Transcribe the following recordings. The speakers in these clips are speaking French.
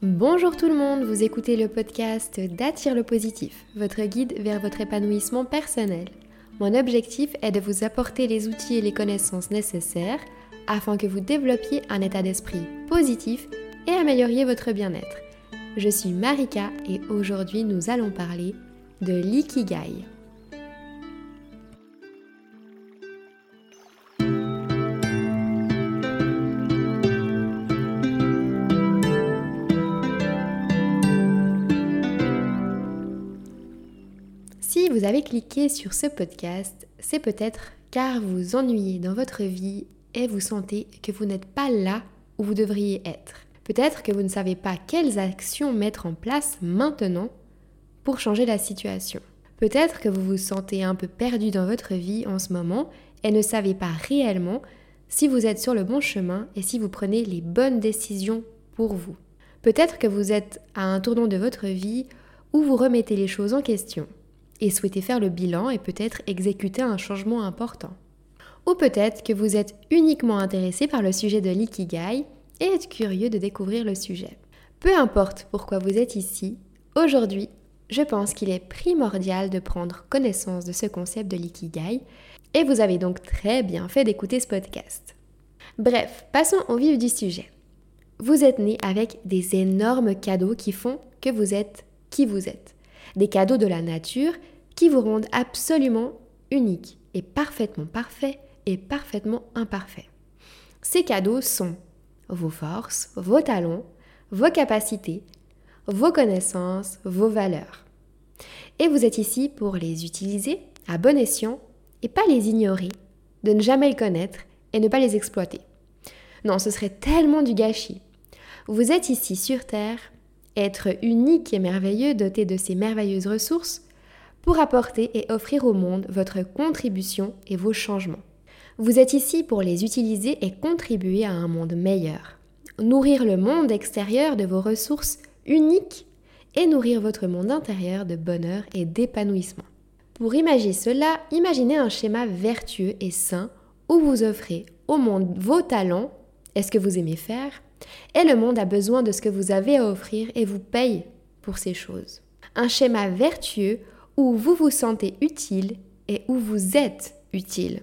Bonjour tout le monde, vous écoutez le podcast d'Attire le positif, votre guide vers votre épanouissement personnel. Mon objectif est de vous apporter les outils et les connaissances nécessaires afin que vous développiez un état d'esprit positif et amélioriez votre bien-être. Je suis Marika et aujourd'hui nous allons parler de l'ikigai. Vous avez cliqué sur ce podcast, c'est peut-être car vous ennuyez dans votre vie et vous sentez que vous n'êtes pas là où vous devriez être. Peut-être que vous ne savez pas quelles actions mettre en place maintenant pour changer la situation. Peut-être que vous vous sentez un peu perdu dans votre vie en ce moment et ne savez pas réellement si vous êtes sur le bon chemin et si vous prenez les bonnes décisions pour vous. Peut-être que vous êtes à un tournant de votre vie où vous remettez les choses en question et souhaitez faire le bilan et peut-être exécuter un changement important. Ou peut-être que vous êtes uniquement intéressé par le sujet de l'ikigai et êtes curieux de découvrir le sujet. Peu importe pourquoi vous êtes ici, aujourd'hui, je pense qu'il est primordial de prendre connaissance de ce concept de l'ikigai et vous avez donc très bien fait d'écouter ce podcast. Bref, passons au vif du sujet. Vous êtes né avec des énormes cadeaux qui font que vous êtes qui vous êtes des cadeaux de la nature qui vous rendent absolument unique et parfaitement parfait et parfaitement imparfait. Ces cadeaux sont vos forces, vos talents, vos capacités, vos connaissances, vos valeurs. Et vous êtes ici pour les utiliser à bon escient et pas les ignorer, de ne jamais les connaître et ne pas les exploiter. Non, ce serait tellement du gâchis. Vous êtes ici sur Terre être unique et merveilleux, doté de ces merveilleuses ressources, pour apporter et offrir au monde votre contribution et vos changements. Vous êtes ici pour les utiliser et contribuer à un monde meilleur. Nourrir le monde extérieur de vos ressources uniques et nourrir votre monde intérieur de bonheur et d'épanouissement. Pour imaginer cela, imaginez un schéma vertueux et sain où vous offrez au monde vos talents, est-ce que vous aimez faire, et le monde a besoin de ce que vous avez à offrir et vous paye pour ces choses. Un schéma vertueux où vous vous sentez utile et où vous êtes utile.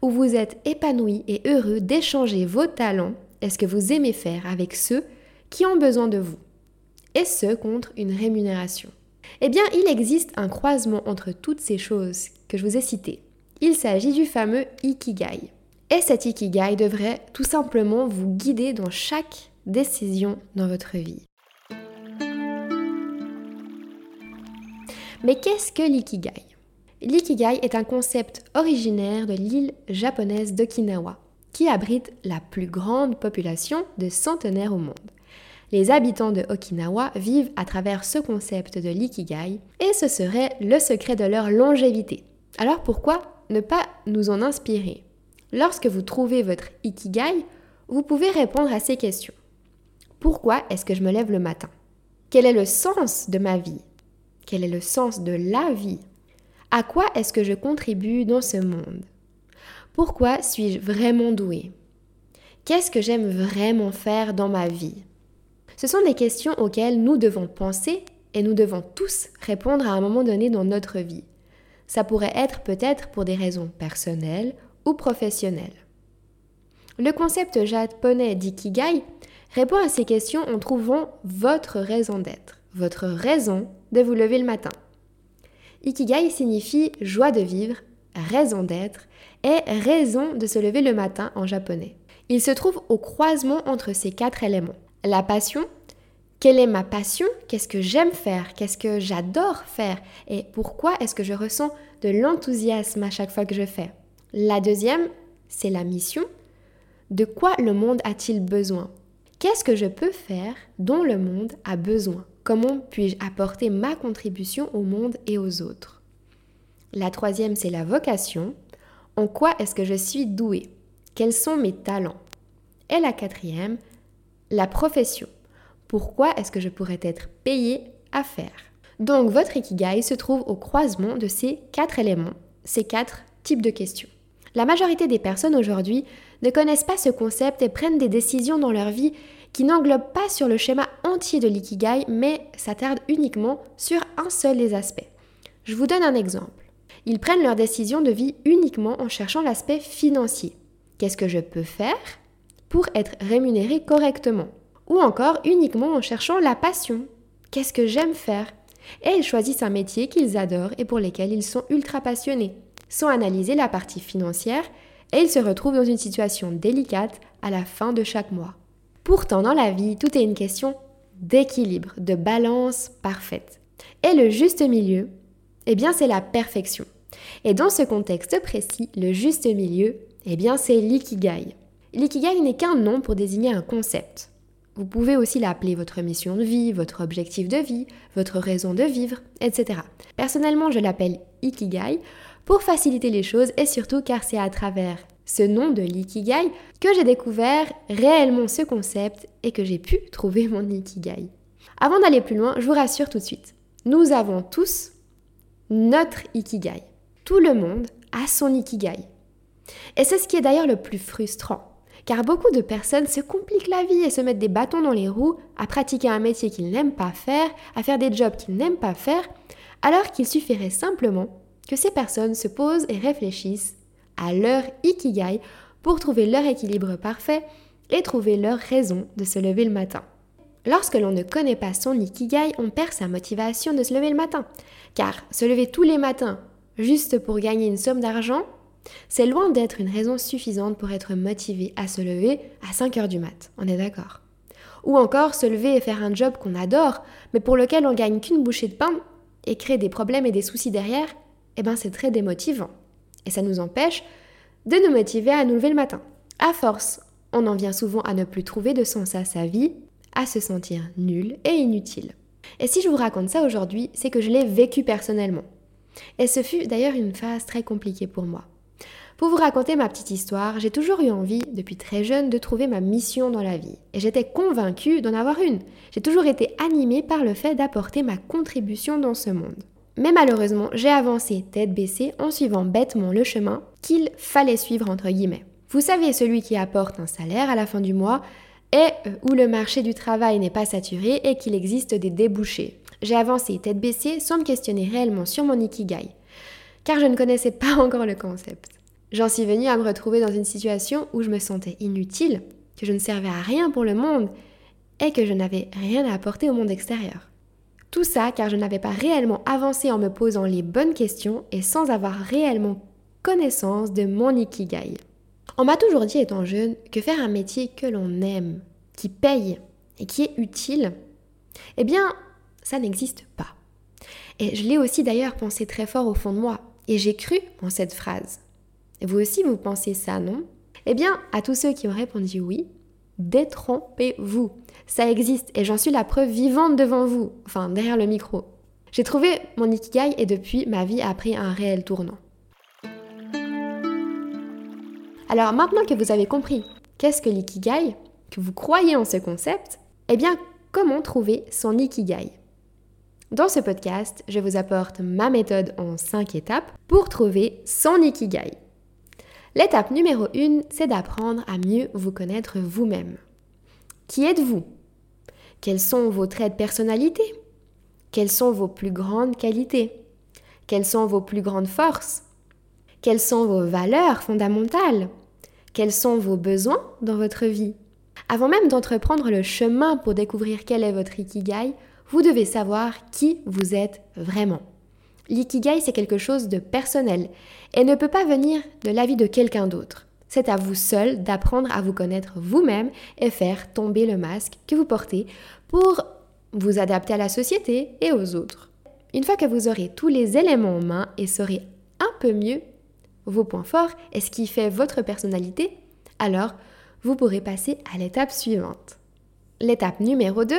Où vous êtes épanoui et heureux d'échanger vos talents et ce que vous aimez faire avec ceux qui ont besoin de vous. Et ce contre une rémunération. Eh bien, il existe un croisement entre toutes ces choses que je vous ai citées. Il s'agit du fameux Ikigai. Et cet ikigai devrait tout simplement vous guider dans chaque décision dans votre vie. Mais qu'est-ce que l'ikigai? L'ikigai est un concept originaire de l'île japonaise d'Okinawa, qui abrite la plus grande population de centenaires au monde. Les habitants de Okinawa vivent à travers ce concept de l'ikigai et ce serait le secret de leur longévité. Alors pourquoi ne pas nous en inspirer? Lorsque vous trouvez votre ikigai, vous pouvez répondre à ces questions. Pourquoi est-ce que je me lève le matin? Quel est le sens de ma vie? Quel est le sens de la vie? À quoi est-ce que je contribue dans ce monde? Pourquoi suis-je vraiment doué Qu'est-ce que j'aime vraiment faire dans ma vie? Ce sont des questions auxquelles nous devons penser et nous devons tous répondre à un moment donné dans notre vie. Ça pourrait être peut-être pour des raisons personnelles ou professionnel. Le concept japonais d'ikigai répond à ces questions en trouvant votre raison d'être, votre raison de vous lever le matin. Ikigai signifie joie de vivre, raison d'être et raison de se lever le matin en japonais. Il se trouve au croisement entre ces quatre éléments. La passion, quelle est ma passion Qu'est-ce que j'aime faire Qu'est-ce que j'adore faire Et pourquoi est-ce que je ressens de l'enthousiasme à chaque fois que je fais la deuxième, c'est la mission. De quoi le monde a-t-il besoin? Qu'est-ce que je peux faire dont le monde a besoin? Comment puis-je apporter ma contribution au monde et aux autres? La troisième, c'est la vocation. En quoi est-ce que je suis doué Quels sont mes talents? Et la quatrième, la profession. Pourquoi est-ce que je pourrais être payé à faire? Donc votre ikigai se trouve au croisement de ces quatre éléments, ces quatre types de questions. La majorité des personnes aujourd'hui ne connaissent pas ce concept et prennent des décisions dans leur vie qui n'englobe pas sur le schéma entier de l'ikigai, mais s'attarde uniquement sur un seul des aspects. Je vous donne un exemple. Ils prennent leurs décisions de vie uniquement en cherchant l'aspect financier. Qu'est-ce que je peux faire pour être rémunéré correctement? Ou encore uniquement en cherchant la passion. Qu'est-ce que j'aime faire? Et ils choisissent un métier qu'ils adorent et pour lequel ils sont ultra passionnés, sans analyser la partie financière, et ils se retrouvent dans une situation délicate à la fin de chaque mois. Pourtant, dans la vie, tout est une question d'équilibre, de balance parfaite. Et le juste milieu, eh bien, c'est la perfection. Et dans ce contexte précis, le juste milieu, eh bien, c'est l'ikigai. L'ikigai n'est qu'un nom pour désigner un concept. Vous pouvez aussi l'appeler votre mission de vie, votre objectif de vie, votre raison de vivre, etc. Personnellement, je l'appelle Ikigai pour faciliter les choses et surtout car c'est à travers ce nom de l'ikigai que j'ai découvert réellement ce concept et que j'ai pu trouver mon ikigai. Avant d'aller plus loin, je vous rassure tout de suite. Nous avons tous notre ikigai. Tout le monde a son ikigai. Et c'est ce qui est d'ailleurs le plus frustrant. Car beaucoup de personnes se compliquent la vie et se mettent des bâtons dans les roues à pratiquer un métier qu'ils n'aiment pas faire, à faire des jobs qu'ils n'aiment pas faire, alors qu'il suffirait simplement que ces personnes se posent et réfléchissent à leur ikigai pour trouver leur équilibre parfait et trouver leur raison de se lever le matin. Lorsque l'on ne connaît pas son ikigai, on perd sa motivation de se lever le matin. Car se lever tous les matins juste pour gagner une somme d'argent, c'est loin d'être une raison suffisante pour être motivé à se lever à 5 heures du mat. On est d'accord? Ou encore se lever et faire un job qu'on adore, mais pour lequel on gagne qu'une bouchée de pain et crée des problèmes et des soucis derrière, eh ben c'est très démotivant. Et ça nous empêche de nous motiver à nous lever le matin. À force, on en vient souvent à ne plus trouver de sens à sa vie, à se sentir nul et inutile. Et si je vous raconte ça aujourd'hui, c'est que je l'ai vécu personnellement. Et ce fut d'ailleurs une phase très compliquée pour moi. Pour vous raconter ma petite histoire, j'ai toujours eu envie, depuis très jeune, de trouver ma mission dans la vie. Et j'étais convaincue d'en avoir une. J'ai toujours été animée par le fait d'apporter ma contribution dans ce monde. Mais malheureusement, j'ai avancé tête baissée en suivant bêtement le chemin qu'il fallait suivre entre guillemets. Vous savez, celui qui apporte un salaire à la fin du mois et euh, où le marché du travail n'est pas saturé et qu'il existe des débouchés. J'ai avancé tête baissée sans me questionner réellement sur mon ikigai, car je ne connaissais pas encore le concept. J'en suis venue à me retrouver dans une situation où je me sentais inutile, que je ne servais à rien pour le monde et que je n'avais rien à apporter au monde extérieur. Tout ça car je n'avais pas réellement avancé en me posant les bonnes questions et sans avoir réellement connaissance de mon ikigai. On m'a toujours dit étant jeune que faire un métier que l'on aime, qui paye et qui est utile, eh bien, ça n'existe pas. Et je l'ai aussi d'ailleurs pensé très fort au fond de moi, et j'ai cru en cette phrase. Vous aussi, vous pensez ça, non? Eh bien, à tous ceux qui ont répondu oui, détrompez-vous. Ça existe et j'en suis la preuve vivante devant vous, enfin derrière le micro. J'ai trouvé mon ikigai et depuis ma vie a pris un réel tournant. Alors maintenant que vous avez compris qu'est-ce que l'ikigai, que vous croyez en ce concept, eh bien comment trouver son ikigai? Dans ce podcast, je vous apporte ma méthode en 5 étapes pour trouver son ikigai. L'étape numéro 1, c'est d'apprendre à mieux vous connaître vous-même. Qui êtes-vous? Quels sont vos traits de personnalité? Quelles sont vos plus grandes qualités? Quelles sont vos plus grandes forces? Quelles sont vos valeurs fondamentales? Quels sont vos besoins dans votre vie? Avant même d'entreprendre le chemin pour découvrir quel est votre ikigai, vous devez savoir qui vous êtes vraiment. L'ikigai, c'est quelque chose de personnel et ne peut pas venir de l'avis de quelqu'un d'autre. C'est à vous seul d'apprendre à vous connaître vous-même et faire tomber le masque que vous portez pour vous adapter à la société et aux autres. Une fois que vous aurez tous les éléments en main et saurez un peu mieux vos points forts et ce qui fait votre personnalité, alors vous pourrez passer à l'étape suivante. L'étape numéro 2,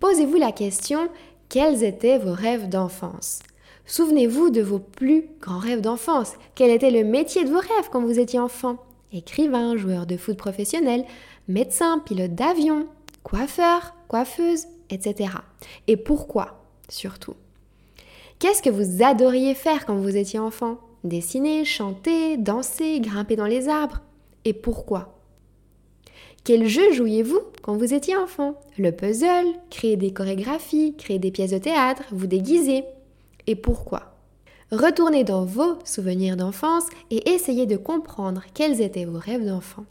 posez-vous la question quels étaient vos rêves d'enfance? Souvenez-vous de vos plus grands rêves d'enfance. Quel était le métier de vos rêves quand vous étiez enfant? Écrivain, joueur de foot professionnel, médecin, pilote d'avion, coiffeur, coiffeuse, etc. Et pourquoi, surtout? Qu'est-ce que vous adoriez faire quand vous étiez enfant? Dessiner, chanter, danser, grimper dans les arbres. Et pourquoi? Quel jeu jouiez-vous quand vous étiez enfant? Le puzzle, créer des chorégraphies, créer des pièces de théâtre, vous déguiser. Et pourquoi? Retournez dans vos souvenirs d'enfance et essayez de comprendre quels étaient vos rêves d'enfant.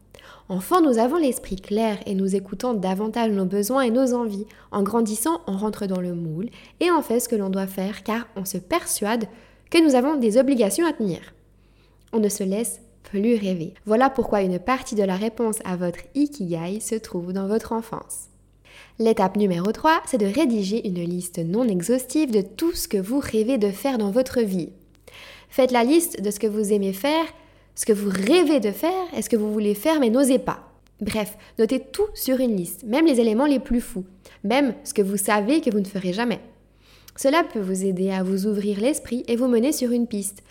Enfant, nous avons l'esprit clair et nous écoutons davantage nos besoins et nos envies. En grandissant, on rentre dans le moule et on fait ce que l'on doit faire car on se persuade que nous avons des obligations à tenir. On ne se laisse plus rêver. Voilà pourquoi une partie de la réponse à votre ikigai se trouve dans votre enfance. L'étape numéro 3, c'est de rédiger une liste non exhaustive de tout ce que vous rêvez de faire dans votre vie. Faites la liste de ce que vous aimez faire, ce que vous rêvez de faire et ce que vous voulez faire mais n'osez pas. Bref, notez tout sur une liste, même les éléments les plus fous, même ce que vous savez que vous ne ferez jamais. Cela peut vous aider à vous ouvrir l'esprit et vous mener sur une piste.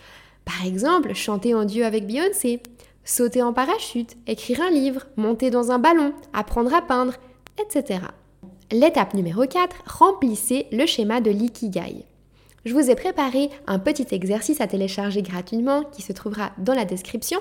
Par exemple, chanter en duo avec Beyoncé, sauter en parachute, écrire un livre, monter dans un ballon, apprendre à peindre, etc. L'étape numéro 4, remplissez le schéma de l'ikigai. Je vous ai préparé un petit exercice à télécharger gratuitement qui se trouvera dans la description.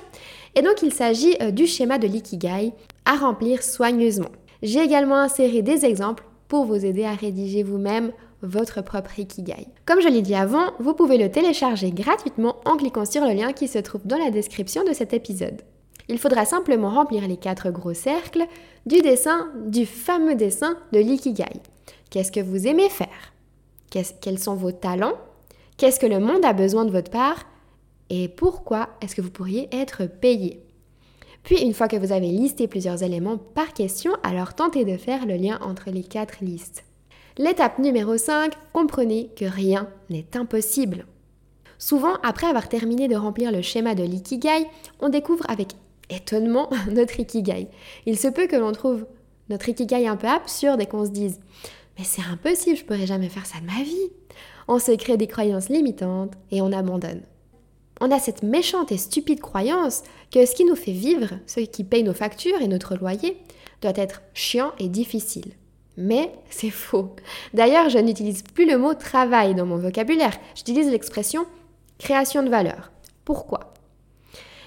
Et donc il s'agit euh, du schéma de l'ikigai à remplir soigneusement. J'ai également inséré des exemples pour vous aider à rédiger vous-même votre propre Ikigai. Comme je l'ai dit avant, vous pouvez le télécharger gratuitement en cliquant sur le lien qui se trouve dans la description de cet épisode. Il faudra simplement remplir les quatre gros cercles du dessin, du fameux dessin de l'Ikigai. Qu'est-ce que vous aimez faire? Quels sont vos talents? Qu'est-ce que le monde a besoin de votre part? Et pourquoi est-ce que vous pourriez être payé? Puis une fois que vous avez listé plusieurs éléments par question, alors tentez de faire le lien entre les quatre listes. L'étape numéro 5, comprenez que rien n'est impossible. Souvent, après avoir terminé de remplir le schéma de l'ikigai, on découvre avec étonnement notre ikigai. Il se peut que l'on trouve notre ikigai un peu absurde et qu'on se dise Mais c'est impossible, je pourrais jamais faire ça de ma vie. On se crée des croyances limitantes et on abandonne. On a cette méchante et stupide croyance que ce qui nous fait vivre, ce qui paye nos factures et notre loyer, doit être chiant et difficile. Mais c'est faux. D'ailleurs, je n'utilise plus le mot travail dans mon vocabulaire. J'utilise l'expression création de valeur. Pourquoi?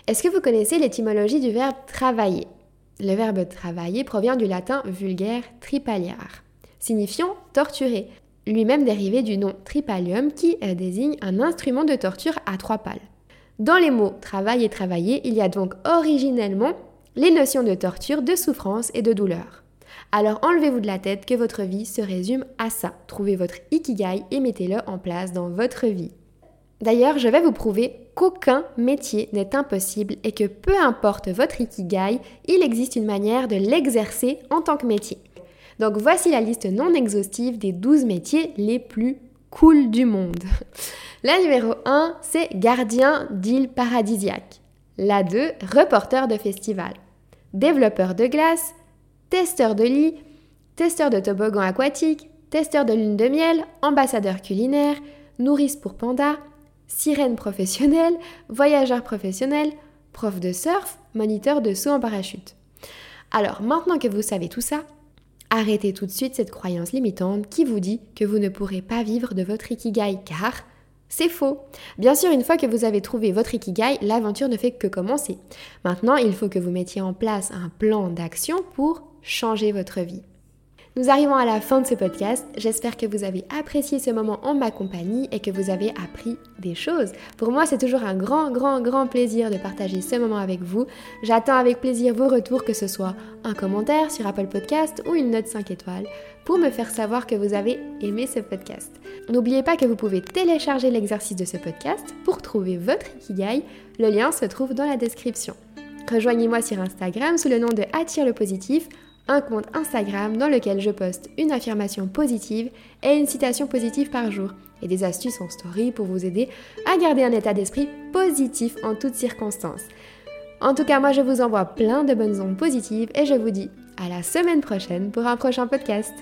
Est-ce que vous connaissez l'étymologie du verbe travailler? Le verbe travailler provient du latin vulgaire tripaliar, signifiant torturer, lui-même dérivé du nom tripalium qui euh, désigne un instrument de torture à trois pales. Dans les mots travail et travailler, il y a donc originellement les notions de torture, de souffrance et de douleur. Alors enlevez-vous de la tête que votre vie se résume à ça. Trouvez votre ikigai et mettez-le en place dans votre vie. D'ailleurs, je vais vous prouver qu'aucun métier n'est impossible et que peu importe votre ikigai, il existe une manière de l'exercer en tant que métier. Donc voici la liste non exhaustive des 12 métiers les plus cool du monde. La numéro 1, c'est gardien d'île paradisiaque. La 2, reporter de festival. Développeur de glace, testeur de lit, testeur de toboggan aquatique, testeur de lune de miel, ambassadeur culinaire, nourrice pour panda, sirène professionnelle, voyageur professionnel, prof de surf, moniteur de saut en parachute. Alors maintenant que vous savez tout ça, arrêtez tout de suite cette croyance limitante qui vous dit que vous ne pourrez pas vivre de votre ikigai car c'est faux. Bien sûr, une fois que vous avez trouvé votre ikigai, l'aventure ne fait que commencer. Maintenant, il faut que vous mettiez en place un plan d'action pour changer votre vie. Nous arrivons à la fin de ce podcast. J'espère que vous avez apprécié ce moment en ma compagnie et que vous avez appris des choses. Pour moi, c'est toujours un grand, grand, grand plaisir de partager ce moment avec vous. J'attends avec plaisir vos retours, que ce soit un commentaire sur Apple Podcast ou une note 5 étoiles, pour me faire savoir que vous avez aimé ce podcast. N'oubliez pas que vous pouvez télécharger l'exercice de ce podcast pour trouver votre Ikigai. Le lien se trouve dans la description. Rejoignez-moi sur Instagram sous le nom de Attire le positif un compte Instagram dans lequel je poste une affirmation positive et une citation positive par jour et des astuces en story pour vous aider à garder un état d'esprit positif en toutes circonstances. En tout cas, moi je vous envoie plein de bonnes ondes positives et je vous dis à la semaine prochaine pour un prochain podcast.